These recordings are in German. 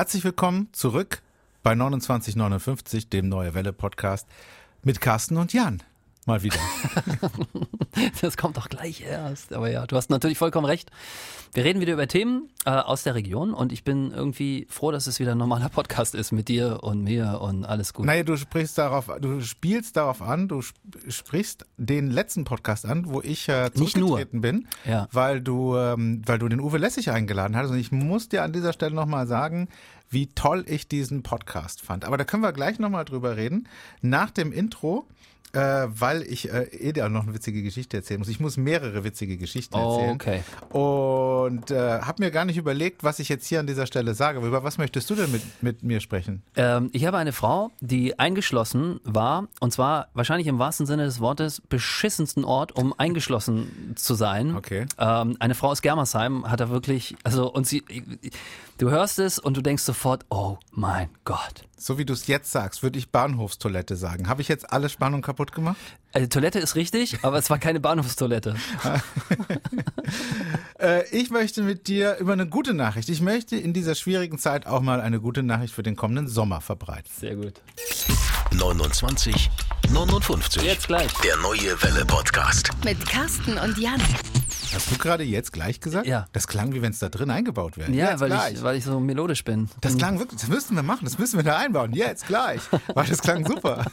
Herzlich willkommen zurück bei 2959, dem Neue Welle Podcast mit Carsten und Jan. Mal wieder. das kommt doch gleich erst. Aber ja, du hast natürlich vollkommen recht. Wir reden wieder über Themen äh, aus der Region und ich bin irgendwie froh, dass es wieder ein normaler Podcast ist mit dir und mir und alles gut. Naja, du sprichst darauf, du spielst darauf an, du sprichst den letzten Podcast an, wo ich äh, zurückgetreten bin, Ja. weil du, ähm, weil du den Uwe Lessig eingeladen hattest. Und ich muss dir an dieser Stelle nochmal sagen, wie toll ich diesen Podcast fand. Aber da können wir gleich nochmal drüber reden. Nach dem Intro äh, weil ich äh, eh da noch eine witzige Geschichte erzählen muss. Ich muss mehrere witzige Geschichten Oh, erzählen. okay. Und äh, habe mir gar nicht überlegt, was ich jetzt hier an dieser Stelle sage. Aber über was möchtest du denn mit, mit mir sprechen? Ähm, ich habe eine Frau, die eingeschlossen war, und zwar wahrscheinlich im wahrsten Sinne des Wortes beschissensten Ort, um eingeschlossen zu sein. Okay. Ähm, eine Frau aus Germersheim hat da wirklich, also und sie, du hörst es und du denkst sofort, oh mein Gott. So wie du es jetzt sagst, würde ich Bahnhofstoilette sagen. Habe ich jetzt alle Spannung kaputt gemacht? Also Toilette ist richtig, aber es war keine Bahnhofstoilette. Äh, ich möchte mit dir über eine gute Nachricht. Ich möchte in dieser schwierigen Zeit auch mal eine gute Nachricht für den kommenden Sommer verbreiten. Sehr gut. 29 59. Jetzt gleich. Der neue Welle Podcast. Mit Carsten und Jan. Hast du gerade jetzt gleich gesagt? Ja. Das klang, wie wenn es da drin eingebaut wäre. Ja, jetzt weil gleich. ich, weil ich so melodisch bin. Das klang wirklich, das müssten wir machen, das müssen wir da einbauen. Jetzt, gleich. Weil das klang super.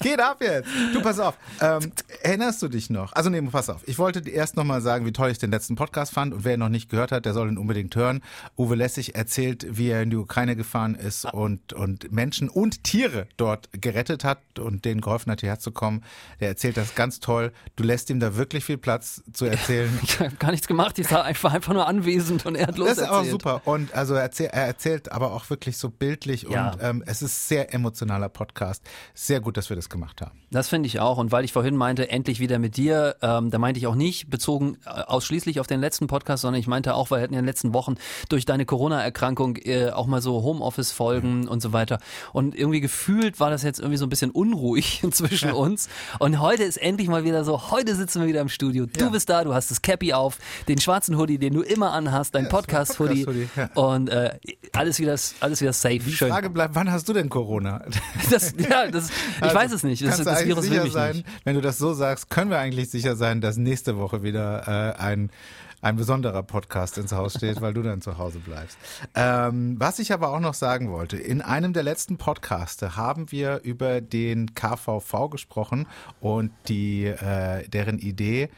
Geht ab jetzt. Du, pass auf. Ähm, erinnerst du dich noch? Also, nee, pass auf. Ich wollte erst nochmal sagen, wie toll ich den letzten Podcast fand. Und wer ihn noch nicht gehört hat, der soll ihn unbedingt hören. Uwe Lessig erzählt, wie er in die Ukraine gefahren ist und, und Menschen und Tiere dort gerettet hat und denen geholfen hat, hierher zu kommen. Der erzählt das ganz toll. Du lässt ihm da wirklich viel Platz zu erzählen. Ich habe gar nichts gemacht, ich war einfach, einfach nur anwesend und er hat los Das ist erzählt. super. Und also er erzählt, er erzählt aber auch wirklich so bildlich Ja. und ähm, es ist sehr emotionaler Podcast. Sehr gut, dass wir das gemacht haben. Das finde ich auch. Und weil ich vorhin meinte, endlich wieder mit dir, ähm, da meinte ich auch nicht bezogen äh, ausschließlich auf den letzten Podcast, sondern ich meinte auch, weil wir hatten ja in den letzten Wochen durch deine Corona-Erkrankung äh, auch mal so Homeoffice-Folgen und so weiter. Und irgendwie gefühlt war das jetzt irgendwie so ein bisschen unruhig zwischen uns. Und heute ist endlich mal wieder so, heute sitzen wir wieder im Studio. Du Ja. bist da, du hast das Cappy auf, den schwarzen Hoodie, den du immer anhast, dein Ja, Podcast-Hoodie. Podcast-Hoodie, Und äh, alles wieder, alles wieder safe. Die Schön. Frage bleibt, wann hast du denn Corona? Das, ja, das, ich Also, weiß es nicht. Das, das Virus will sicher mich sein, nicht. Wenn du das so sagst, können wir eigentlich sicher sein, dass nächste Woche wieder äh, ein ein besonderer Podcast ins Haus steht, weil du dann zu Hause bleibst. Ähm, was ich aber auch noch sagen wollte, in einem der letzten Podcaste haben wir über den KVV gesprochen und die äh, deren Idee,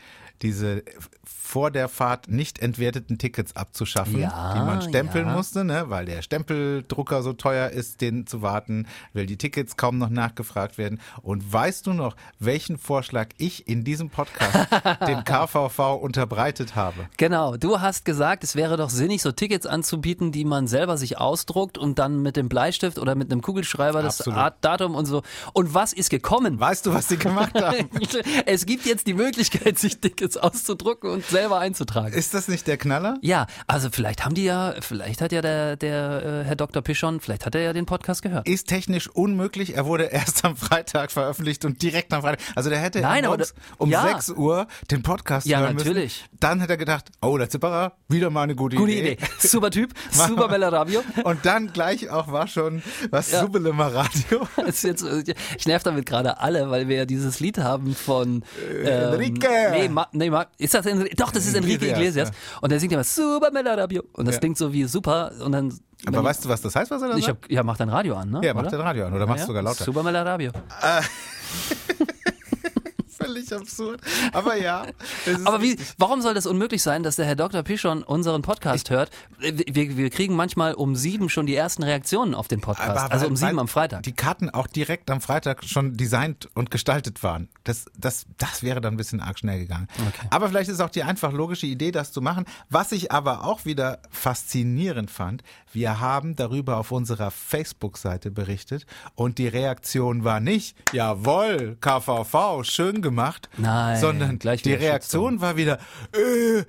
diese vor der Fahrt nicht entwerteten Tickets abzuschaffen, Ja, die man stempeln ja. musste, ne, weil der Stempeldrucker so teuer ist, den zu warten, weil die Tickets kaum noch nachgefragt werden. Und weißt du noch, welchen Vorschlag ich in diesem Podcast dem KVV unterbreitet habe? Genau, du hast gesagt, es wäre doch sinnig, so Tickets anzubieten, die man selber sich ausdruckt und dann mit dem Bleistift oder mit einem Kugelschreiber das Absolut. Art Datum und so. Und was ist gekommen? Weißt du, was sie gemacht haben? es gibt jetzt die Möglichkeit, sich Tickets auszudrucken und selber einzutragen. Ist das nicht der Knaller? Ja, also vielleicht haben die ja, vielleicht hat ja der, der äh, Herr Dr. Pischon, vielleicht hat er ja den Podcast gehört. Ist technisch unmöglich. Er wurde erst am Freitag veröffentlicht und direkt am Freitag. Also der hätte Nein, aber um ja. 6 Uhr den Podcast Ja, hören natürlich. müssen. Dann hat er gedacht, oh, der Zipperer, wieder mal eine gute, Gute Idee. Super Typ, super Bella Radio. Und dann gleich auch war schon was Ja. Subelemer Radio. jetzt, äh, ich nerv damit gerade alle, weil wir ja dieses Lied haben von ähm, Enrique. Nee, Ma, nee Ma, ist das Enrique? Doch, das ist Enrique Iglesias, Iglesias. Und der singt immer Super Melodie und das Ja. klingt so wie super und dann. Aber weißt du, was das heißt, was er da ich sagt? hab, ja, mach dein Radio an, ne? ja, mach den Radio an oder mach's Ja, sogar lauter. Super Melodie. Völlig absurd. Aber ja. Aber wie, warum soll das unmöglich sein, dass der Herr Dr. Pischon unseren Podcast hört? Wir, wir kriegen manchmal um sieben schon die ersten Reaktionen auf den Podcast. Aber also weil- um sieben am Freitag. Die Karten auch direkt am Freitag schon designt und gestaltet waren. Das, das, das wäre dann ein bisschen arg schnell gegangen. Okay. Aber vielleicht ist auch die einfach logische Idee, das zu machen. Was ich aber auch wieder faszinierend fand, wir haben darüber auf unserer Facebook-Seite berichtet und die Reaktion war nicht, jawohl, KVV, schön gemacht, Nein, sondern gleich die Reaktion war wieder, äh,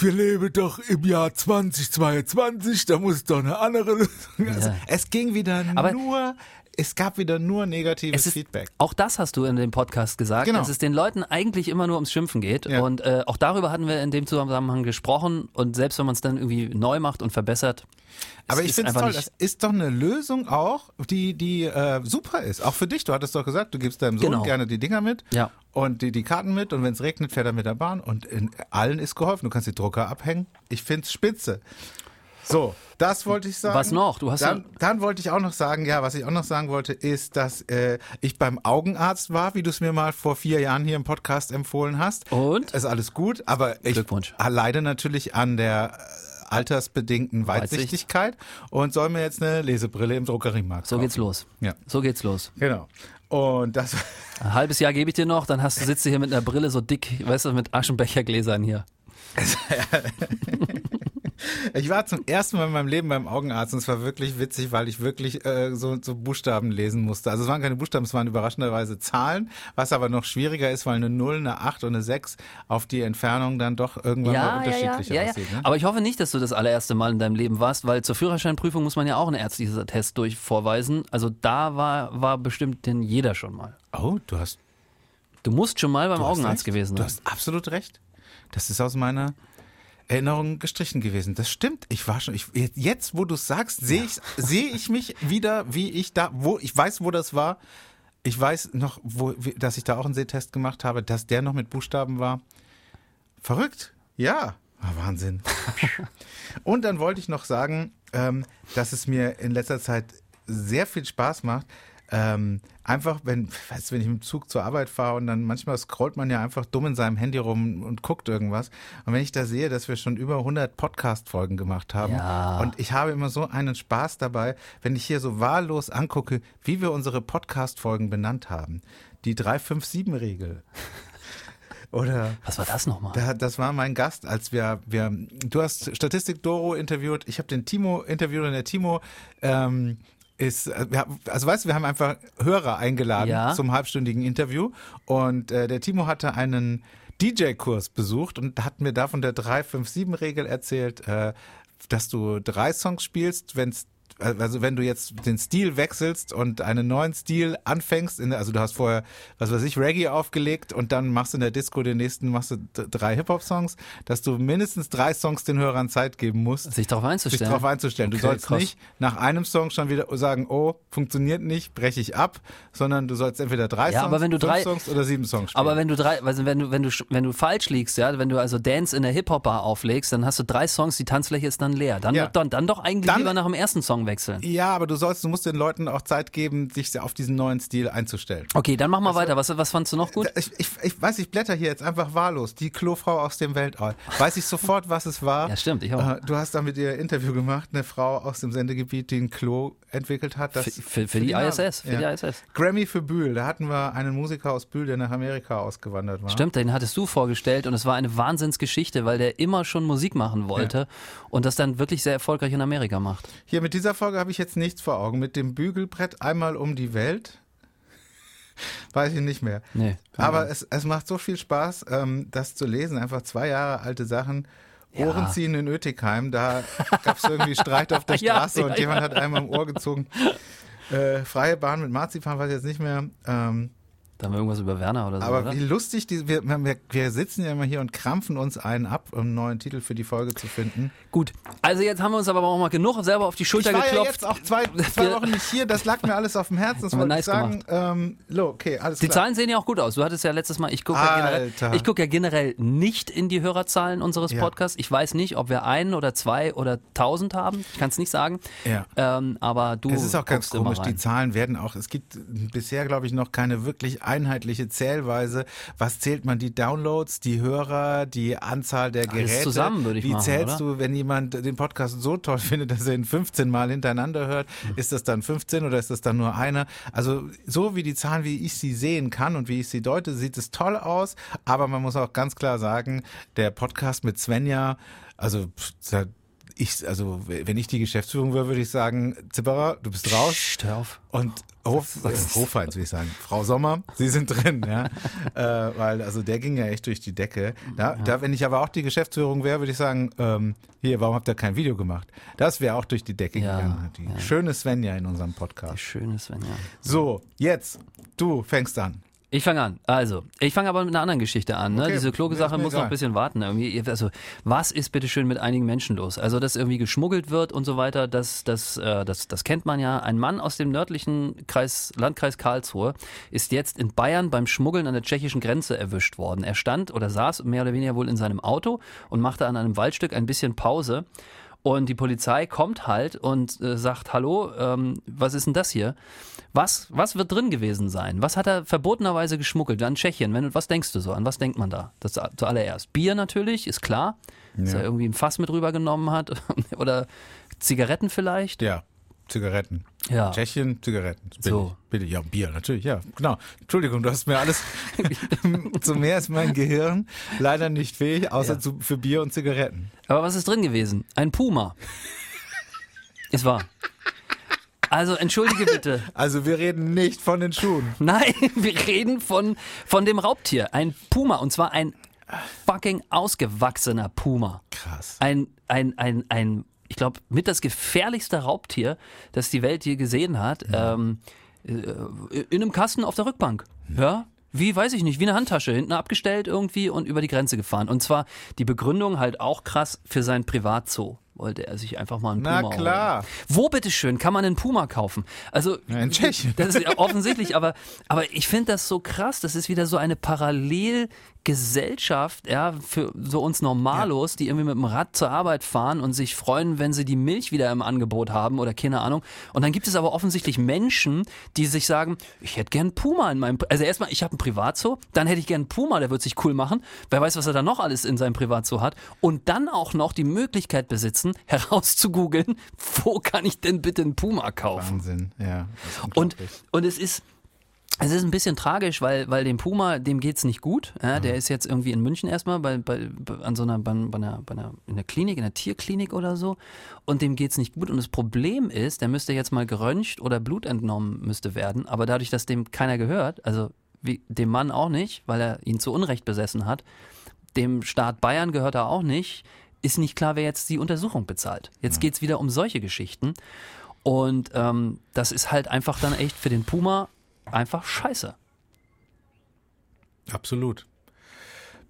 wir leben doch im Jahr 2022, da muss doch eine andere Lösung. Also, Ja. es ging wieder Aber- nur es gab wieder nur negatives Es ist, Feedback. Auch das hast du in dem Podcast gesagt, Genau. dass es den Leuten eigentlich immer nur ums Schimpfen geht. Ja. Und äh, auch darüber hatten wir in dem Zusammenhang gesprochen. Und selbst wenn man es dann irgendwie neu macht und verbessert, Aber es ich finde es toll, das ist doch eine Lösung auch, die, die äh, super ist. Auch für dich. Du hattest doch gesagt, du gibst deinem Sohn Genau. gerne die Dinger mit Ja. und die, die Karten mit und wenn es regnet, fährt er mit der Bahn und in allen ist geholfen. Du kannst die Drucker abhängen. Ich find's spitze. So, das wollte ich sagen. Was noch? Du hast dann, dann wollte ich auch noch sagen, ja, was ich auch noch sagen wollte, ist, dass äh, ich beim Augenarzt war, wie du es mir mal vor vier Jahren hier im Podcast empfohlen hast. Und? Ist alles gut, aber ich Glückwunsch. leide natürlich an der äh, altersbedingten Weitsicht. Weitsichtigkeit und soll mir jetzt eine Lesebrille im Druckeriemarkt so kaufen. geht's los. Ja. So geht's los. Genau. Und das, Ein halbes Jahr gebe ich dir noch, dann hast du, sitzt du hier mit einer Brille so dick, weißt du, mit Aschenbechergläsern hier. ich war zum ersten Mal in meinem Leben beim Augenarzt und es war wirklich witzig, weil ich wirklich äh, so, so Buchstaben lesen musste. Also es waren keine Buchstaben, es waren überraschenderweise Zahlen, was aber noch schwieriger ist, weil eine 0, eine 8 und eine 6 auf die Entfernung dann doch irgendwann mal Ja, ja, ja, unterschiedlicher ja, ja. aussieht. Ne? Aber ich hoffe nicht, dass du das allererste Mal in deinem Leben warst, weil zur Führerscheinprüfung muss man ja auch einen ärztlichen Test durch vorweisen. Also da war, war bestimmt denn jeder schon mal. Oh, du hast Du musst schon mal beim Du Augenarzt recht. gewesen Du sein. hast absolut recht. Das ist aus meiner Erinnerung gestrichen gewesen. Das stimmt. Ich war schon, ich, jetzt, wo du es sagst, sehe ich, sehe ich mich wieder, wie ich da, wo, ich weiß, wo das war. Ich weiß noch, wo, dass ich da auch einen Sehtest gemacht habe, dass der noch mit Buchstaben war. Verrückt. Ja. Ah, Wahnsinn. Und dann wollte ich noch sagen, ähm, dass es mir in letzter Zeit sehr viel Spaß macht. Ähm, einfach, wenn, weißt du, wenn ich mit dem Zug zur Arbeit fahre und dann manchmal scrollt man ja einfach dumm in seinem Handy rum und guckt irgendwas. Und wenn ich da sehe, dass wir schon über 100 Podcast-Folgen gemacht haben Ja. und ich habe immer so einen Spaß dabei, wenn ich hier so wahllos angucke, wie wir unsere Podcast-Folgen benannt haben. Die 357-Regel. Oder Was war das nochmal? da, das war mein Gast, als wir, wir du hast Statistik Doro interviewt, ich habe den Timo interviewt und der Timo ähm, ist, äh, also weißt du, wir haben einfach Hörer eingeladen Ja. zum halbstündigen Interview und äh, der Timo hatte einen DJ-Kurs besucht und hat mir da von der 357-Regel erzählt, äh, dass du drei Songs spielst, wenn's also wenn du jetzt den Stil wechselst und einen neuen Stil anfängst, in, also du hast vorher, was weiß ich, Reggae aufgelegt und dann machst du in der Disco den nächsten, machst du drei Hip-Hop-Songs, dass du mindestens drei Songs den Hörern Zeit geben musst, Sich darauf sich einzustellen. darauf einzustellen. Du Okay, sollst krass. nicht nach einem Song schon wieder sagen, oh, funktioniert nicht, breche ich ab, sondern du sollst entweder drei Ja, Songs, aber wenn du drei- Songs oder sieben Songs spielen. Aber wenn du drei, also wenn du, wenn du, wenn du falsch liegst, ja, wenn du also Dance in der Hip-Hop-Bar auflegst, dann hast du drei Songs, die Tanzfläche ist dann leer. Dann, Ja. dann, dann doch eigentlich Dann- lieber nach dem ersten Song wechseln. ja, aber du sollst, du musst den Leuten auch Zeit geben, sich auf diesen neuen Stil einzustellen. Okay, dann mach mal weiter. Was, was fandst du noch gut? Ich, ich, ich weiß, ich blätter hier jetzt einfach wahllos. Die Klofrau aus dem Weltall. Weiß ich sofort, was es war. Ja, stimmt, ich auch. Äh, Du hast da mit ihr ein Interview gemacht, eine Frau aus dem Sendegebiet, die ein Klo entwickelt hat. Das Für, für, für die Namen. ISS, für Ja. die ISS. Grammy für Bühl. Da hatten wir einen Musiker aus Bühl, der nach Amerika ausgewandert war. Stimmt, den hattest du vorgestellt und es war eine Wahnsinnsgeschichte, weil der immer schon Musik machen wollte und das dann wirklich sehr erfolgreich in Amerika macht. Hier mit dieser Folge habe ich jetzt nichts vor Augen. Mit dem Bügelbrett einmal um die Welt. Weiß ich nicht mehr. Nee, Aber es, es macht so viel Spaß, ähm, das zu lesen. Einfach zwei Jahre alte Sachen. Ohren ziehen in Ötigheim. Da gab es irgendwie Streit auf der Ja, Straße ja, und ja. jemand hat einmal im Ohr gezogen. Äh, freie Bahn mit Marzipan weiß ich jetzt nicht mehr. Ähm, Da haben wir irgendwas über Werner oder so, aber oder? wie lustig, die, wir, wir, wir sitzen ja immer hier und krampfen uns einen ab, um einen neuen Titel für die Folge zu finden. Gut, also jetzt haben wir uns aber auch mal genug selber auf die Schulter Ich war ja geklopft. jetzt auch zwei, zwei Wochen nicht hier, das lag mir alles auf dem Herzen, das wollte nice ich sagen. Ähm, lo, okay, alles Die klar. Zahlen sehen ja auch gut aus. Du hattest ja letztes Mal, ich gucke ja, generell, ich guck ja generell nicht in die Hörerzahlen unseres Ja. Podcasts. Ich weiß nicht, ob wir einen oder zwei oder tausend haben. Ich kann es nicht sagen. Ja. Ähm, aber du Es ist auch ganz komisch, die. Zahlen werden auch, es gibt bisher, glaube ich, noch keine wirklich einheitliche Zählweise. Was zählt man? Die Downloads, die Hörer, die Anzahl der Alles Geräte? zusammen, würde ich Wie machen, zählst oder? du, wenn jemand den Podcast so toll findet, dass er ihn 15 Mal hintereinander hört? Hm. Ist das dann 15 oder ist das dann nur einer? Also so wie die Zahlen, wie ich sie sehen kann und wie ich sie deute, sieht es toll aus. Aber man muss auch ganz klar sagen, der Podcast mit Svenja, also pff, ich, also wenn ich die Geschäftsführung wäre, würde ich sagen, Zipperer, du bist raus. Psst, hör auf. Und Hof, äh, Hofheinz, will ich sagen. Frau Sommer, Sie sind drin, ja. äh, weil, also der ging ja echt durch die Decke. Da, da wenn ich aber auch die Geschäftsführung wäre, würde ich sagen, ähm, hier, warum habt ihr kein Video gemacht? Das wäre auch durch die Decke Ja, gegangen. Die ja. schöne Svenja in unserem Podcast. Schönes, Sven, ja. So, jetzt, du fängst an. Ich fange an. Also, ich fange aber mit einer anderen Geschichte an. Ne? Okay, Diese kluge mir ist Sache mir muss noch egal. ein bisschen warten. Irgendwie. Also, was ist bitte schön mit einigen Menschen los? Also, dass irgendwie geschmuggelt wird und so weiter, das, das, äh, das, das kennt man ja. Ein Mann aus dem nördlichen Kreis, Landkreis Karlsruhe ist jetzt in Bayern beim Schmuggeln an der tschechischen Grenze erwischt worden. Er stand oder saß mehr oder weniger wohl in seinem Auto und machte an einem Waldstück ein bisschen Pause. Und die Polizei kommt halt und äh, sagt, hallo, ähm, was ist denn das hier? Was, was wird drin gewesen sein? Was hat er verbotenerweise geschmuggelt? An Tschechien, wenn, was denkst du so? An was denkt man da? Das zuallererst. Bier natürlich, ist klar. Dass Ja. er irgendwie ein Fass mit rübergenommen hat. Oder Zigaretten vielleicht. Ja, Zigaretten. Ja. Tschechien, Zigaretten. Billig. So. Billig. Ja, Bier, natürlich, ja. Genau. Entschuldigung, du hast mir alles, zu mehr ist mein Gehirn leider nicht fähig, außer Ja. zu, für Bier und Zigaretten. Aber was ist drin gewesen? Ein Puma. Ist wahr. Also entschuldige bitte. Also wir reden nicht von den Schuhen. Nein, wir reden von, von dem Raubtier. Ein Puma. Und zwar ein fucking ausgewachsener Puma. Krass. Ein, ein, ein, ein ich glaube, mit das gefährlichste Raubtier, das die Welt je gesehen hat. Ähm, äh, in einem Kasten auf der Rückbank. Ja. Wie, weiß ich nicht, wie eine Handtasche, hinten abgestellt irgendwie und über die Grenze gefahren. Und zwar die Begründung halt auch krass für sein Privatzoo. Wollte er sich einfach mal einen Na Puma klar. holen. Wo bitteschön kann man einen Puma kaufen? Also Ja, in Tschechien. Das ist ja offensichtlich, aber, aber ich finde das so krass. Das ist wieder so eine Parallelgesellschaft, ja, für so uns Normalos, die irgendwie mit dem Rad zur Arbeit fahren und sich freuen, wenn sie die Milch wieder im Angebot haben oder keine Ahnung. Und dann gibt es aber offensichtlich Menschen, die sich sagen, ich hätte gern Puma in meinem, also erstmal, ich habe einen Privatzoo, dann hätte ich gern Puma, der wird sich cool machen. Wer weiß, was er da noch alles in seinem Privatzoo hat. Und dann auch noch die Möglichkeit besitzen, herauszugoogeln, wo kann ich denn bitte einen Puma kaufen? Wahnsinn, ja. Und, und es ist. Es ist ein bisschen tragisch, weil, weil dem Puma, dem geht's nicht gut. Ja, der ist jetzt irgendwie in München erstmal bei, bei, an so einer, bei, bei einer, bei einer, in der Klinik, in der Tierklinik oder so. Und dem geht's nicht gut. Und das Problem ist, der müsste jetzt mal geröntgt oder Blut entnommen müsste werden. Aber dadurch, dass dem keiner gehört, also wie, dem Mann auch nicht, weil er ihn zu Unrecht besessen hat, dem Staat Bayern gehört er auch nicht, ist nicht klar, wer jetzt die Untersuchung bezahlt. Jetzt geht's wieder um solche Geschichten. Und ähm, das ist halt einfach dann echt für den Puma einfach scheiße. Absolut.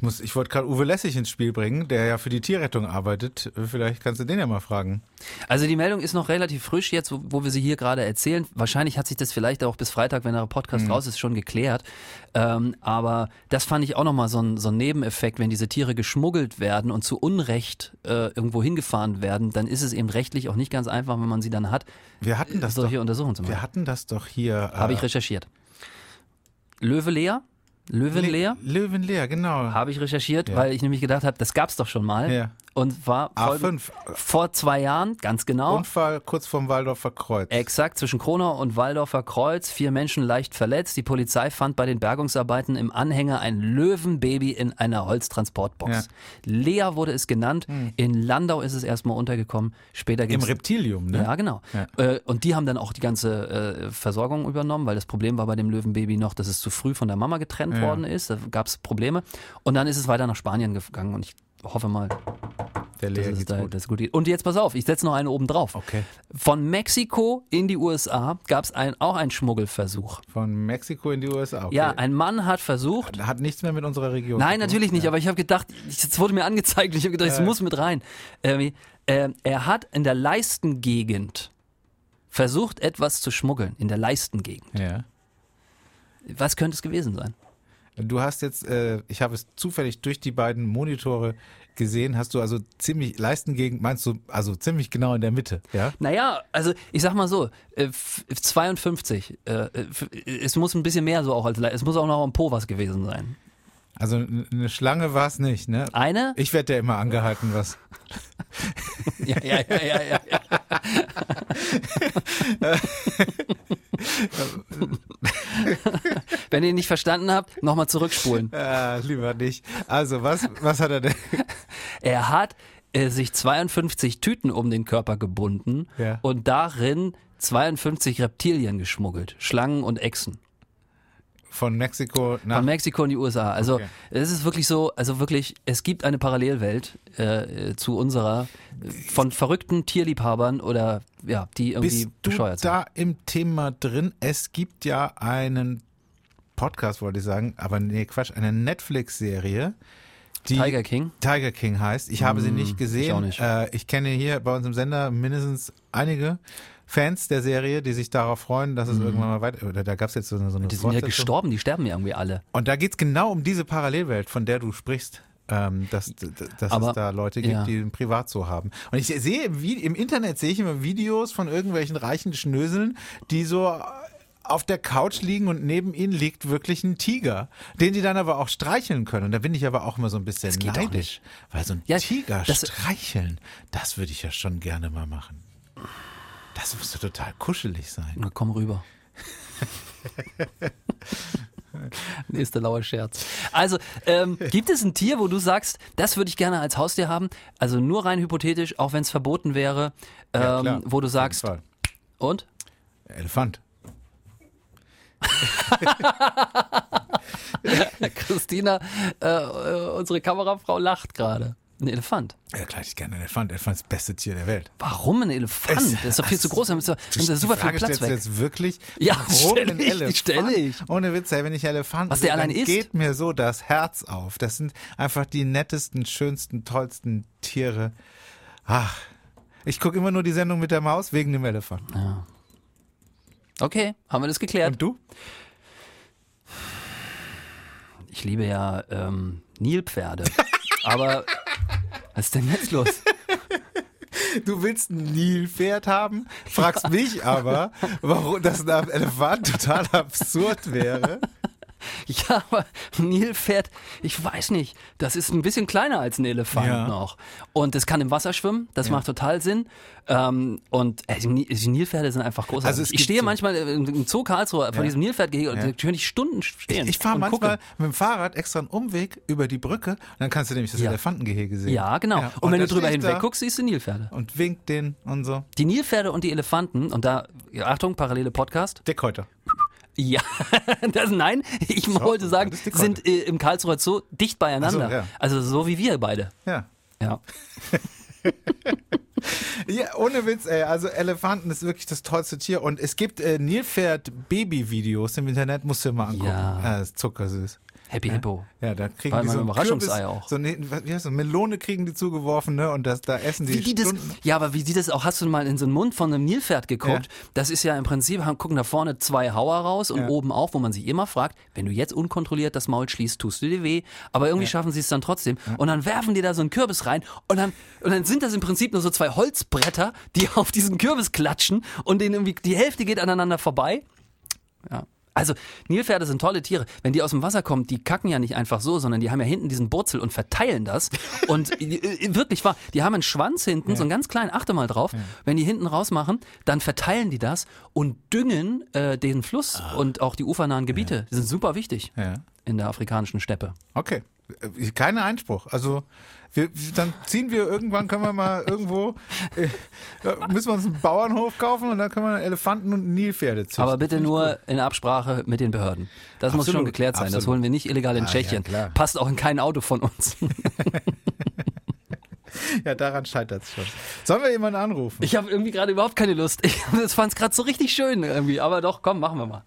Muss, ich wollte gerade Uwe Lessig ins Spiel bringen, der ja für die Tierrettung arbeitet. Vielleicht kannst du den ja mal fragen. Also die Meldung ist noch relativ frisch jetzt, wo, wo wir sie hier gerade erzählen. Wahrscheinlich hat sich das vielleicht auch bis Freitag, wenn der Podcast raus ist, schon geklärt. Ähm, aber das fand ich auch nochmal so ein, so ein Nebeneffekt, wenn diese Tiere geschmuggelt werden und zu Unrecht äh, irgendwo hingefahren werden, dann ist es eben rechtlich auch nicht ganz einfach, wenn man sie dann hat, Wir hatten das solche doch. Untersuchungen zu machen. Wir hatten das doch hier. Habe ich äh, recherchiert. Löwe Lea? Löwen Le- Lea? Löwen leer, genau. Habe ich recherchiert, Ja. weil ich nämlich gedacht habe, das gab's doch schon mal. Ja. Und war voll- A5. vor zwei Jahren, ganz genau. Unfall kurz vorm Waldorfer Kreuz. Exakt, zwischen Kronau und Waldorfer Kreuz. Vier Menschen leicht verletzt. Die Polizei fand bei den Bergungsarbeiten im Anhänger ein Löwenbaby in einer Holztransportbox. Ja. Lea wurde es genannt. In Landau ist es erstmal untergekommen. Später Im Reptilium, ne? ja, genau. Ja. Äh, und die haben dann auch die ganze äh, Versorgung übernommen, weil das Problem war bei dem Löwenbaby noch, dass es zu früh von der Mama getrennt Ja. worden ist. Da gab es Probleme. Und dann ist es weiter nach Spanien gegangen und ich hoffe mal, Der Lea es geht's da gut. das gut geht. Und jetzt pass auf, ich setze noch eine oben drauf. Okay. Von Mexiko in die USA gab es ein, auch einen Schmuggelversuch. Von Mexiko in die USA. Okay. Ja, ein Mann hat versucht. Hat nichts mehr mit unserer Region. Nein, natürlich nicht, Ja. aber ich habe gedacht, es wurde mir angezeigt ich habe gedacht, es Ja. muss mit rein. Ähm, äh, er hat in der Leistengegend versucht, etwas zu schmuggeln. In der Leistengegend. Ja. Was könnte es gewesen sein? Du hast jetzt, äh, ich habe es zufällig durch die beiden Monitore gesehen, hast du also ziemlich Leistengegend, meinst du, also ziemlich genau in der Mitte, ja? Naja, also ich sag mal so, äh, f- 52. Äh, es muss ein bisschen mehr so auch als Es muss auch noch am Po was gewesen sein. Also eine Schlange war es nicht, ne? Eine? Ich werde ja immer angehalten, was. Ja, ja, ja, ja, ja. ja. Wenn ihr nicht verstanden habt, nochmal zurückspulen. Äh, lieber nicht. Also, was, was hat er denn? Er hat äh, sich 52 Tüten um den Körper gebunden Ja. und darin 52 Reptilien geschmuggelt, Schlangen und Echsen. Von Mexiko nach Von Mexiko in die USA. Also Okay. es ist wirklich so, also wirklich, es gibt eine Parallelwelt äh, zu unserer äh, von verrückten Tierliebhabern oder ja, die irgendwie Bist du bescheuert sind. da im Thema drin? Es gibt ja einen Podcast, wollte ich sagen, aber nee, Quatsch, eine Netflix-Serie, die Tiger King? Tiger King heißt. Ich habe sie nicht gesehen. ich auch nicht. Äh, ich kenne hier bei uns im Sender mindestens einige Fans der Serie, die sich darauf freuen, dass es irgendwann mal weiter. Oder da gab es jetzt so eine, so eine Mhm. Die sind ja gestorben, die sterben ja irgendwie alle. Und da geht's genau um diese Parallelwelt, von der du sprichst. Ähm, dass, dass Aber- es da Leute gibt, ja. die ein Privat so haben. Und ich sehe im, im Internet sehe ich immer Videos von irgendwelchen reichen Schnöseln, die so auf der Couch liegen und neben ihnen liegt wirklich ein Tiger, den sie dann aber auch streicheln können. Und da bin ich aber auch immer so ein bisschen neidisch, weil so ein Ja, Tiger das- streicheln, das würde ich ja schon gerne mal machen. Das müsste total kuschelig sein. Na, komm rüber. Nächster lauer Scherz. Also, ähm, gibt es ein Tier, wo du sagst, das würde ich gerne als Haustier haben? Also nur rein hypothetisch, auch wenn es verboten wäre, ähm, Ja, wo du sagst, und? Elefant. Christina, äh, äh, unsere Kamerafrau lacht gerade. Ein Elefant. Ja, klar, ich gerne einen Elefant. Elefant ist das beste Tier der Welt. Warum ein Elefant? Es- das ist doch viel zu groß, dann ist super viel Platz weg. jetzt wirklich? Ja, warum ein ich, Elefant? stell ich. Ohne Witz, ey, wenn ich Elefant Was sehe, der dann allein isst? geht mir so das Herz auf. Das sind einfach die nettesten, schönsten, tollsten Tiere. Ach, ich gucke immer nur die Sendung mit der Maus wegen dem Elefant. Okay, haben wir das geklärt. Und du? Ich liebe ja ähm, Nilpferde. Aber was ist denn jetzt los? Du willst ein Nilpferd haben, fragst mich aber, warum das ein Elefant total absurd wäre. Ja, aber ein Nilpferd, ich weiß nicht, das ist ein bisschen kleiner als ein Elefant Ja. noch. Und es kann im Wasser schwimmen, das macht total Sinn. Ähm, und äh, die Ni- die Nilpferde sind einfach großartig. Also ich stehe so- manchmal im Zoo Karlsruhe vor Ja. diesem Nilpferdgehege und Ja. könnte ich Stunden stehen. Ich fahre und manchmal gucke. mit dem Fahrrad extra einen Umweg über die Brücke und dann kannst du nämlich das Ja. Elefantengehege sehen. Ja, genau. Ja, und wenn du drüber ich hinweg guckst, siehst du Nilpferde. Und winkt den und so. Die Nilpferde und die Elefanten, und da, Achtung, parallele Podcast. Dickhäuter. Ja, das, nein, ich wollte sagen, sind äh, im Karlsruher Zoo dicht beieinander. So, ja. Also so wie wir beide. Ja. Ja. Ja, ohne Witz, ey. Also Elefanten ist wirklich das tollste Tier. Und es gibt äh, Nilpferd-Baby-Videos im Internet, musst du dir mal angucken. Ja. Ah, ist zuckersüß. Happy Hippo. Ja, da kriegen War die so ein Überraschungsei auch. So eine, wie heißt das, Melone kriegen die zugeworfen, ne? Und das, da essen die, Wie die das, ja, aber wie die das auch, hast du mal in so einen Mund von einem Nilpferd geguckt? Ja. Das ist ja im Prinzip, haben- gucken da vorne zwei Hauer raus und Ja. oben auch, wo man sich immer fragt, wenn du jetzt unkontrolliert das Maul schließt, tust du dir weh. Aber irgendwie schaffen sie es dann trotzdem. Und dann werfen die da so einen Kürbis rein und dann, und dann sind das im Prinzip nur so zwei Holzbretter, die auf diesen Kürbis klatschen und denen irgendwie, die Hälfte geht aneinander vorbei. Ja. Also Nilpferde sind tolle Tiere. Wenn die aus dem Wasser kommen, die kacken ja nicht einfach so, sondern die haben ja hinten diesen Burzel und verteilen das. Und äh, wirklich wahr, die haben einen Schwanz hinten, so einen ganz kleinen, achte mal drauf. Wenn die hinten rausmachen, dann verteilen die das und düngen äh, den Fluss und auch die ufernahen Gebiete. Die sind super wichtig Ja. in der afrikanischen Steppe. Okay. Äh, Kein Einspruch. Also wir, dann ziehen wir irgendwann, können wir mal irgendwo, äh, müssen wir uns einen Bauernhof kaufen und dann können wir Elefanten und Nilpferde züchten. Aber bitte nur in Absprache mit den Behörden. Das muss Absolut, schon geklärt sein. Das absolut. holen wir nicht illegal in Ah, ja, Tschechien. klar. Passt auch in kein Auto von uns. Ja, daran scheitert es schon. Sollen wir jemanden anrufen? Ich habe irgendwie gerade überhaupt keine Lust. Ich fand es gerade so richtig schön irgendwie. Aber doch, komm, machen wir mal.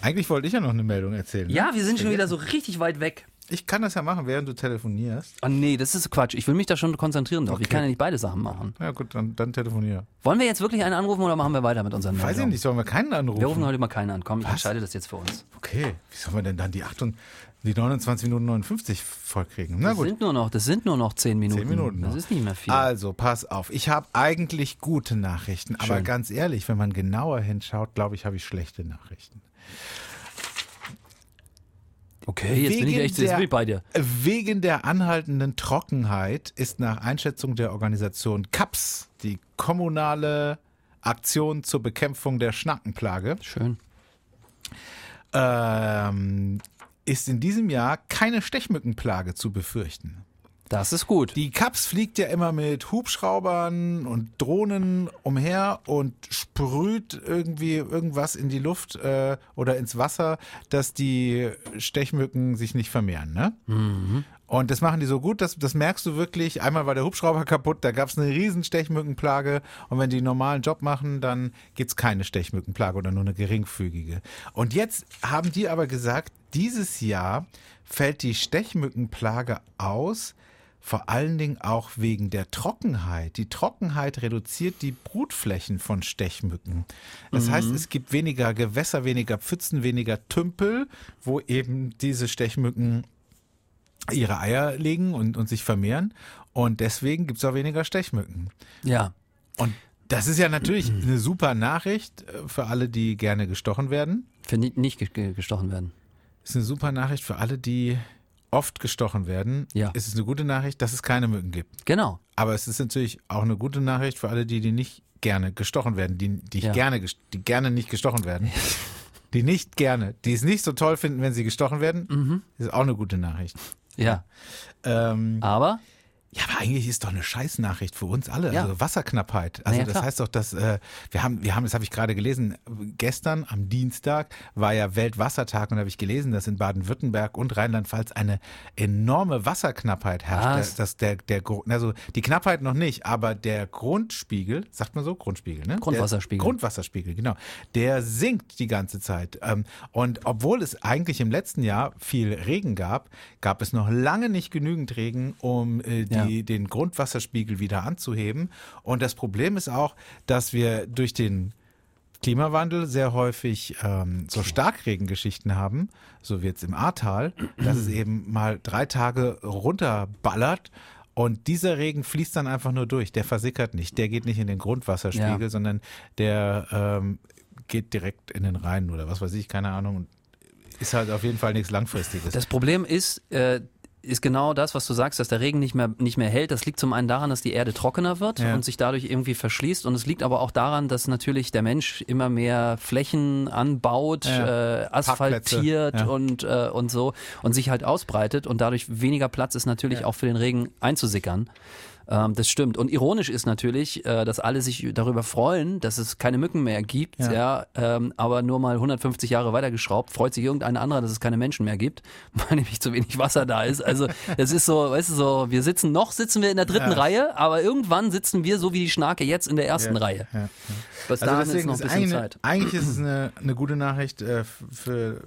Eigentlich wollte ich ja noch eine Meldung erzählen. ne? Ja, wir sind schon wieder so richtig weit weg. Ich kann das ja machen, während du telefonierst. Oh nee, das ist Quatsch. Ich will mich da schon konzentrieren drauf. Ich Okay. kann ja nicht beide Sachen machen. Ja gut, dann, dann telefoniere. Wollen wir jetzt wirklich einen anrufen oder machen wir weiter mit unseren Weiß ich nicht, sollen wir keinen anrufen? Wir rufen heute mal keinen an. Komm, ich entscheide das jetzt für uns. Okay, wie sollen wir denn dann die 8 und die 29 Minuten 59 vollkriegen? Na Das gut. sind nur noch, das sind nur noch zehn Minuten. 10 Minuten noch. Das ist nicht mehr viel. Also, pass auf. Ich habe eigentlich gute Nachrichten, aber Schön. ganz ehrlich, wenn man genauer hinschaut, glaube ich, habe ich schlechte Nachrichten. Okay, jetzt bin ich Wegen echt der- bin ich bei dir. Wegen der anhaltenden Trockenheit ist nach Einschätzung der Organisation CAPS, die kommunale Aktion zur Bekämpfung der Schnackenplage, Schön. ähm, ist in diesem Jahr keine Stechmückenplage zu befürchten. Das ist gut. Die Kaps fliegt ja immer mit Hubschraubern und Drohnen umher und sprüht irgendwie irgendwas in die Luft äh, oder ins Wasser, dass die Stechmücken sich nicht vermehren. Ne? Und das machen die so gut, das, das merkst du wirklich. Einmal war der Hubschrauber kaputt, da gab es eine riesen Stechmückenplage. Und wenn die einen normalen Job machen, dann gibt's keine Stechmückenplage oder nur eine geringfügige. Und jetzt haben die aber gesagt, dieses Jahr fällt die Stechmückenplage aus, vor allen Dingen auch wegen der Trockenheit. Die Trockenheit reduziert die Brutflächen von Stechmücken. Das heißt, es gibt weniger Gewässer, weniger Pfützen, weniger Tümpel, wo eben diese Stechmücken ihre Eier legen und, und sich vermehren. Und deswegen gibt's auch weniger Stechmücken. Ja. Und das ist ja natürlich eine super Nachricht äh, für alle, die gerne gestochen werden. Für ni- nicht ge- ge- gestochen werden. Ist eine super Nachricht für alle, die oft gestochen werden. Ja. Es ist eine gute Nachricht, dass es keine Mücken gibt. Genau. Aber es ist natürlich auch eine gute Nachricht für alle, die, die nicht gerne gestochen werden, die, die, Ja. gerne, die gerne nicht gestochen werden. Die nicht gerne, die es nicht so toll finden, wenn sie gestochen werden, Mhm. ist auch eine gute Nachricht. Ja. Ähm, Aber Ja, aber eigentlich ist doch eine Scheißnachricht für uns alle. Ja. Also Wasserknappheit. Also Na ja, das klar. heißt doch, dass äh, wir haben, wir haben, das habe ich gerade gelesen, gestern am Dienstag war ja Weltwassertag und da habe ich gelesen, dass in Baden-Württemberg und Rheinland-Pfalz eine enorme Wasserknappheit herrscht. Was? Dass der, der, Gru- also die Knappheit noch nicht, aber der Grundspiegel, sagt man so, Grundspiegel, ne? Grundwasserspiegel. Der Grundwasserspiegel, genau. Der sinkt die ganze Zeit. Ähm, Und obwohl es eigentlich im letzten Jahr viel Regen gab, gab es noch lange nicht genügend Regen, um äh, die, Ja. den Grundwasserspiegel wieder anzuheben. Und das Problem ist auch, dass wir durch den Klimawandel sehr häufig ähm, so Starkregengeschichten haben, so wie jetzt im Ahrtal, dass es eben mal drei Tage runterballert und dieser Regen fließt dann einfach nur durch. Der versickert nicht, der geht nicht in den Grundwasserspiegel, Ja. sondern der ähm, geht direkt in den Rhein oder was weiß ich, keine Ahnung. Ist halt auf jeden Fall nichts Langfristiges. Das Problem ist, äh, ist genau das, was du sagst, dass der Regen nicht mehr, nicht mehr hält. Das liegt zum einen daran, dass die Erde trockener wird Ja. und sich dadurch irgendwie verschließt. Und es liegt aber auch daran, dass natürlich der Mensch immer mehr Flächen anbaut, Ja. äh, asphaltiert ja. und, äh, und so und sich halt ausbreitet und dadurch weniger Platz ist natürlich auch für den Regen einzusickern. Ähm, das stimmt. Und ironisch ist natürlich, äh, dass alle sich darüber freuen, dass es keine Mücken mehr gibt, ja, Ja. ähm, aber nur mal 150 Jahre weitergeschraubt, freut sich irgendein anderer, dass es keine Menschen mehr gibt, weil nämlich zu wenig Wasser da ist. Also es ist so, weißt du, so, wir sitzen noch, sitzen wir in der dritten Ja. Reihe, aber irgendwann sitzen wir so wie die Schnake jetzt in der ersten Ja, Reihe. ja. Bis Also dahin ist deswegen noch ist ein bisschen eigentlich, Zeit. eigentlich ist es eine, eine gute Nachricht äh, für, für,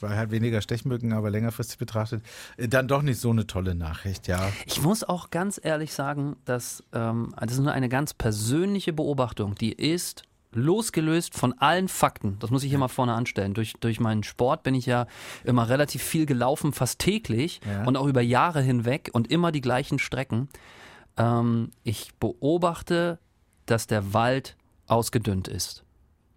weil halt weniger Stechmücken, aber längerfristig betrachtet, äh, dann doch nicht so eine tolle Nachricht, ja. Ich muss auch ganz ehrlich sagen, dass ähm, das ist nur eine ganz persönliche Beobachtung, die ist losgelöst von allen Fakten. Das muss ich hier mal vorne anstellen. Durch, durch meinen Sport bin ich ja immer relativ viel gelaufen, fast täglich Ja. und auch über Jahre hinweg und immer die gleichen Strecken. Ähm, ich beobachte, dass der Wald ausgedünnt ist.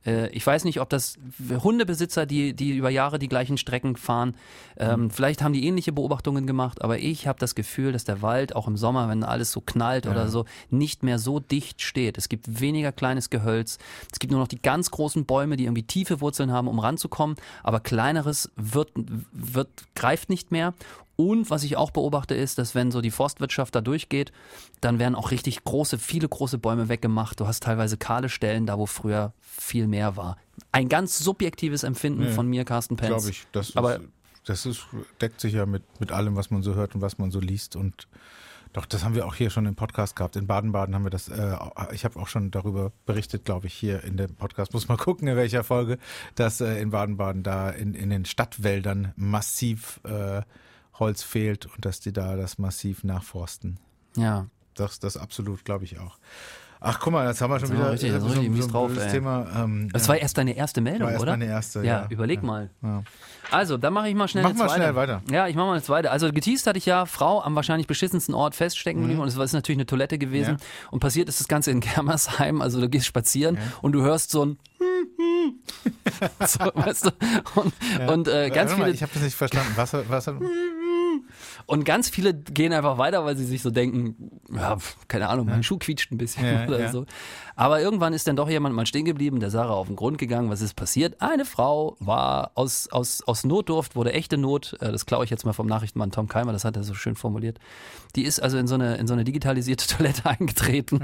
Äh, Ich weiß nicht, ob das Hundebesitzer, die, die über Jahre die gleichen Strecken fahren, ähm, vielleicht haben die ähnliche Beobachtungen gemacht, aber ich habe das Gefühl, dass der Wald auch im Sommer, wenn alles so knallt oder so, nicht mehr so dicht steht. Es gibt weniger kleines Gehölz. Es gibt nur noch die ganz großen Bäume, die irgendwie tiefe Wurzeln haben, um ranzukommen, aber kleineres wird, wird, greift nicht mehr. Und was ich auch beobachte ist, dass wenn so die Forstwirtschaft da durchgeht, dann werden auch richtig große, viele große Bäume weggemacht. Du hast teilweise kahle Stellen, da wo früher viel mehr war. Ein ganz subjektives Empfinden Nee, von mir, Carsten Penz. Glaube ich. Das, Aber ist, das ist, deckt sich ja mit, mit allem, was man so hört und was man so liest. Und doch, das haben wir auch hier schon im Podcast gehabt. In Baden-Baden haben wir das, äh, ich habe auch schon darüber berichtet, glaube ich, hier in dem Podcast. Muss mal gucken, in welcher Folge, dass äh, in Baden-Baden da in, in den Stadtwäldern massiv äh, Holz fehlt und dass die da das massiv nachforsten. ja. Das, das absolut, glaube ich auch. Ach, guck mal, jetzt haben wir schon wieder richtig- wir richtig mies ein drauf. Thema. Ähm, Das war erst deine erste Meldung, War erst oder? meine erste, ja. ja. überleg Ja. mal. Ja. Also, dann mache ich mal schnell Mach eine mal schnell weiter. Ja, ich mache mal eine zweite. Also geteased hatte ich ja, Frau am wahrscheinlich beschissensten Ort feststecken geblieben und es war- ist natürlich eine Toilette gewesen. Mhm. Und passiert ist das Ganze in Germersheim, also du gehst spazieren und du hörst so ein so, weißt du, und, und äh, ganz mal, viele Ich habe das nicht verstanden. Wasser, Wasser. Und ganz viele gehen einfach weiter, weil sie sich so denken, ja, keine Ahnung, mein Schuh quietscht ein bisschen Ja, oder ja. so. Aber irgendwann ist dann doch jemand mal stehen geblieben, der Sarah auf den Grund gegangen. Was ist passiert? Eine Frau war aus, aus, aus Notdurft, wurde echte Not. Äh, Das klaue ich jetzt mal vom Nachrichtenmann Tom Keimer, das hat er so schön formuliert. Die ist also in so eine, in so eine digitalisierte Toilette eingetreten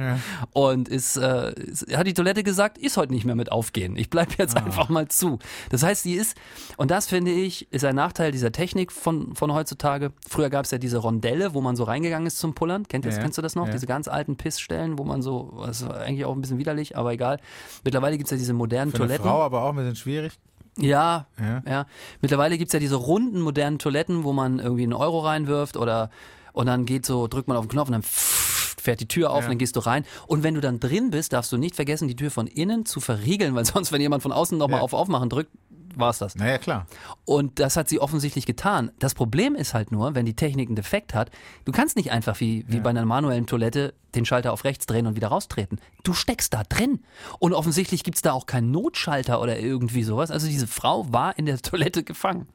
und ist, äh, hat die Toilette gesagt, ist heute nicht mehr mit aufgehen. Ich bleib jetzt einfach mal zu. Das heißt, die ist, und das finde ich, ist ein Nachteil dieser Technik von, von heutzutage. Früher gab es ja diese Rondelle, wo man so reingegangen ist zum Pullern. Kennt das, Ja, kennst du das noch? ja. Diese ganz alten Pissstellen, wo man so, das war eigentlich auch ein bisschen widerlich, aber egal. Mittlerweile gibt's ja diese modernen Für eine Toiletten. Frau aber auch ein bisschen schwierig. Ja, Ja. ja. Mittlerweile gibt's ja diese runden modernen Toiletten, wo man irgendwie einen Euro reinwirft oder und dann geht so, drückt man auf den Knopf und dann fährt die Tür auf Ja. und dann gehst du rein. Und wenn du dann drin bist, darfst du nicht vergessen, die Tür von innen zu verriegeln, weil sonst, wenn jemand von außen nochmal Ja. auf Aufmachen drückt, war's das. Naja, klar. Und das hat sie offensichtlich getan. Das Problem ist halt nur, wenn die Technik einen Defekt hat, du kannst nicht einfach wie, wie bei einer manuellen Toilette den Schalter auf rechts drehen und wieder raustreten. Du steckst da drin. Und offensichtlich gibt's da auch keinen Notschalter oder irgendwie sowas. Also diese Frau war in der Toilette gefangen.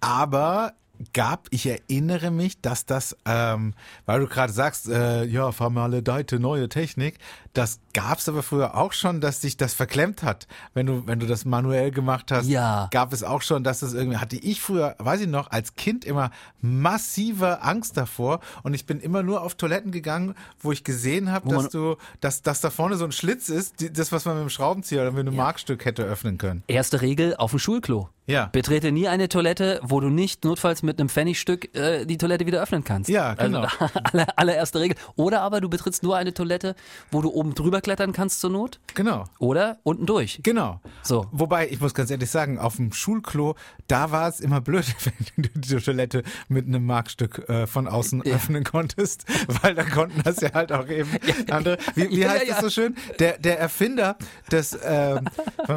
Aber gab, ich erinnere mich, dass das, ähm, weil du gerade sagst, äh, ja, vermaledeite neue Technik, das gab's aber früher auch schon, dass sich das verklemmt hat. Wenn du, wenn du das manuell gemacht hast, Ja. gab es auch schon, dass das irgendwie, hatte ich früher, weiß ich noch, als Kind immer massive Angst davor und ich bin immer nur auf Toiletten gegangen, wo ich gesehen habe, dass du, dass, dass da vorne so ein Schlitz ist, die, das, was man mit dem Schraubenzieher oder mit einem Markstück hätte öffnen können. Erste Regel auf dem Schulklo. Ja. Betrete nie eine Toilette, wo du nicht notfalls mit einem Pfennigstück äh, die Toilette wieder öffnen kannst. Ja, genau. Also, aller, allererste Regel. Oder aber du betrittst nur eine Toilette, wo du oben drüber klettern kannst zur Not. Genau. Oder unten durch. Genau. So. Wobei, ich muss ganz ehrlich sagen, auf dem Schulklo, da war es immer blöd, wenn du die Toilette mit einem Markstück äh, von außen öffnen konntest, weil da konnten das ja halt auch eben andere. Wie, wie Ja, heißt ja, das ja. so schön? Der, der Erfinder des, ähm,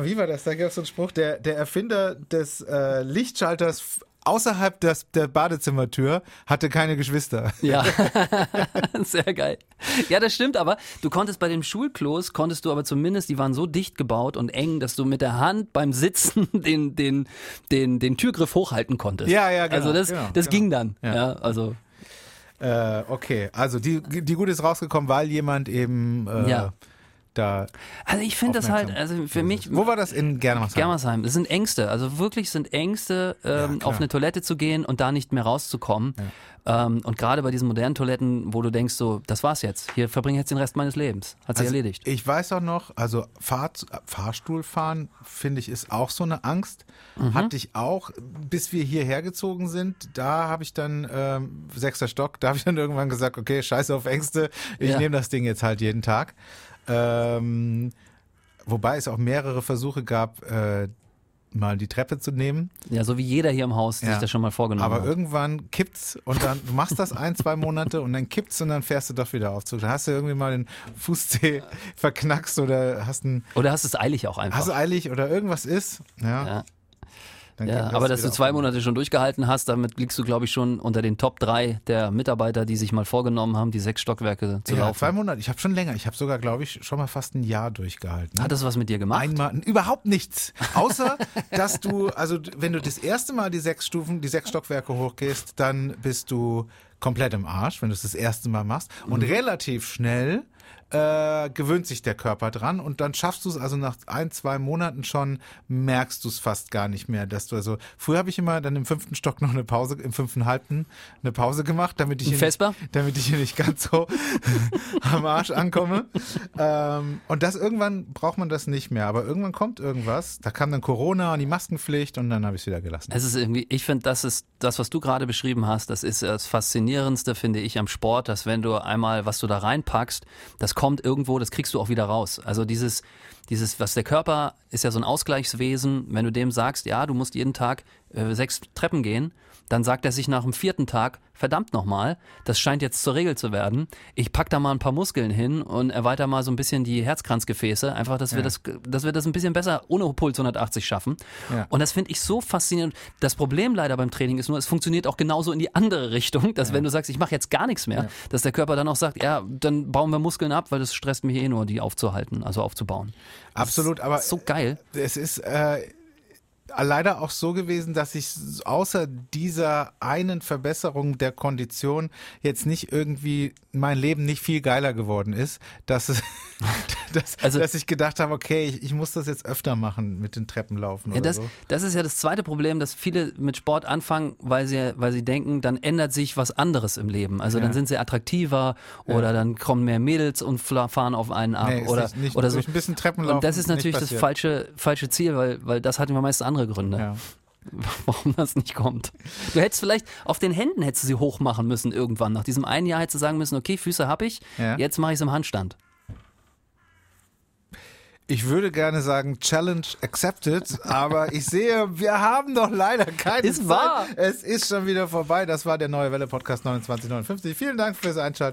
wie war das? Da gab es so einen Spruch, der, der Erfinder des äh, Lichtschalters außerhalb des, der Badezimmertür hatte keine Geschwister. Ja, sehr geil. Ja, das stimmt, aber du konntest bei den Schulklos, konntest du aber zumindest, die waren so dicht gebaut und eng, dass du mit der Hand beim Sitzen den, den, den, den Türgriff hochhalten konntest. Ja, ja, genau, Also das, genau, das genau. ging dann. Ja. Ja. also Äh, okay, also die, die Gute ist rausgekommen, weil jemand eben äh, Ja. Da. Also ich finde das halt, also für mich, Wo war das in Germersheim? Germersheim, es sind Ängste, also wirklich sind Ängste, ähm, klar. auf eine Toilette zu gehen und da nicht mehr rauszukommen. Ähm, und gerade bei diesen modernen Toiletten, wo du denkst, so, das war's jetzt, hier verbringe ich jetzt den Rest meines Lebens. Hat sich Also, erledigt. Ich weiß auch noch, also Fahr Fahrstuhlfahren, finde ich, ist auch so eine Angst. Mhm. Hatte ich auch, bis wir hierher gezogen sind. Da habe ich dann, ähm, sechster Stock, da habe ich dann irgendwann gesagt, okay, scheiße auf Ängste, ich Ja. nehme das Ding jetzt halt jeden Tag. Ähm, wobei es auch mehrere Versuche gab, äh, mal die Treppe zu nehmen. Ja, so wie jeder hier im Haus sich Ja. das schon mal vorgenommen Aber hat. irgendwann kippt's und dann, du machst das ein, zwei Monate und dann kippt's und dann fährst du doch wieder auf Zug. Dann hast du irgendwie mal den Fußzeh verknackst oder hast ein, Oder hast es eilig auch einfach. hast du eilig oder irgendwas ist. Ja. Ja. Ja, aber dass du wieder zwei. Monate schon durchgehalten hast, damit liegst du, glaube ich, schon unter den Top drei der Mitarbeiter, die sich mal vorgenommen haben, die sechs Stockwerke zu Ja, laufen. zwei Monate. Ich habe schon länger. Ich habe sogar, glaube ich, schon mal fast ein Jahr durchgehalten. Hat das was mit dir gemacht? Einmal, überhaupt nichts. Außer, dass du, also wenn du das erste Mal die sechs Stufen, die sechs Stockwerke hochgehst, dann bist du komplett im Arsch, wenn du es das erste Mal machst. Und Mhm. relativ schnell äh, gewöhnt sich der Körper dran und dann schaffst du es also nach ein, zwei Monaten schon, merkst du es fast gar nicht mehr, dass du also, früher habe ich immer dann im fünften Stock noch eine Pause, im fünften halbten eine Pause gemacht, damit ich, hier nicht, damit ich hier nicht ganz so am Arsch ankomme. Ähm, und das irgendwann braucht man das nicht mehr, aber irgendwann kommt irgendwas, da kam dann Corona und die Maskenpflicht und dann habe ich es wieder gelassen. Es ist irgendwie, ich finde, das ist das, was du gerade beschrieben hast, das ist das Faszinierendste, finde ich, am Sport, dass wenn du einmal, was du da reinpackst, das kommt irgendwo, das kriegst du auch wieder raus. Also dieses, dieses, was der Körper ist ja so ein Ausgleichswesen, wenn du dem sagst, ja, du musst jeden Tag äh, sechs Treppen gehen, dann sagt er sich nach dem vierten Tag, verdammt nochmal, das scheint jetzt zur Regel zu werden. Ich pack da mal ein paar Muskeln hin und erweiter mal so ein bisschen die Herzkranzgefäße, einfach, dass wir das, dass wir das ein bisschen besser ohne Puls 180 schaffen. Ja. Und das finde ich so faszinierend. Das Problem leider beim Training ist nur, es funktioniert auch genauso in die andere Richtung, dass wenn du sagst, ich mache jetzt gar nichts mehr, dass der Körper dann auch sagt, ja, dann bauen wir Muskeln ab, weil das stresst mich eh nur, die aufzuhalten, also aufzubauen. Absolut, aber So geil. es ist, äh, leider auch so gewesen, dass ich außer dieser einen Verbesserung der Kondition jetzt nicht irgendwie mein Leben nicht viel geiler geworden ist, dass, es, dass, Also- dass ich gedacht habe, okay, ich, ich muss das jetzt öfter machen mit den Treppenlaufen Ja, oder das, so. das ist ja das zweite Problem, dass viele mit Sport anfangen, weil sie, weil sie denken, dann ändert sich was anderes im Leben. Also dann Ja. sind sie attraktiver oder dann kommen mehr Mädels und fahren auf einen ab Nee, oder, nicht, nicht, oder so. ein bisschen Treppenlaufen Und das ist natürlich das falsche, falsche Ziel, weil, weil das hat immer meist andere Gründe, Ja. warum das nicht kommt. Du hättest vielleicht auf den Händen hättest du sie hoch machen müssen irgendwann. Nach diesem einen Jahr hättest du sagen müssen, okay, Füße hab ich, Ja. jetzt mache ich es im Handstand. Ich würde gerne sagen, Challenge accepted, aber ich sehe, wir haben doch leider keine Ist Zeit. wahr. Es ist schon wieder vorbei. Das war der Neue Welle Podcast 2959. Vielen Dank fürs Einschalten.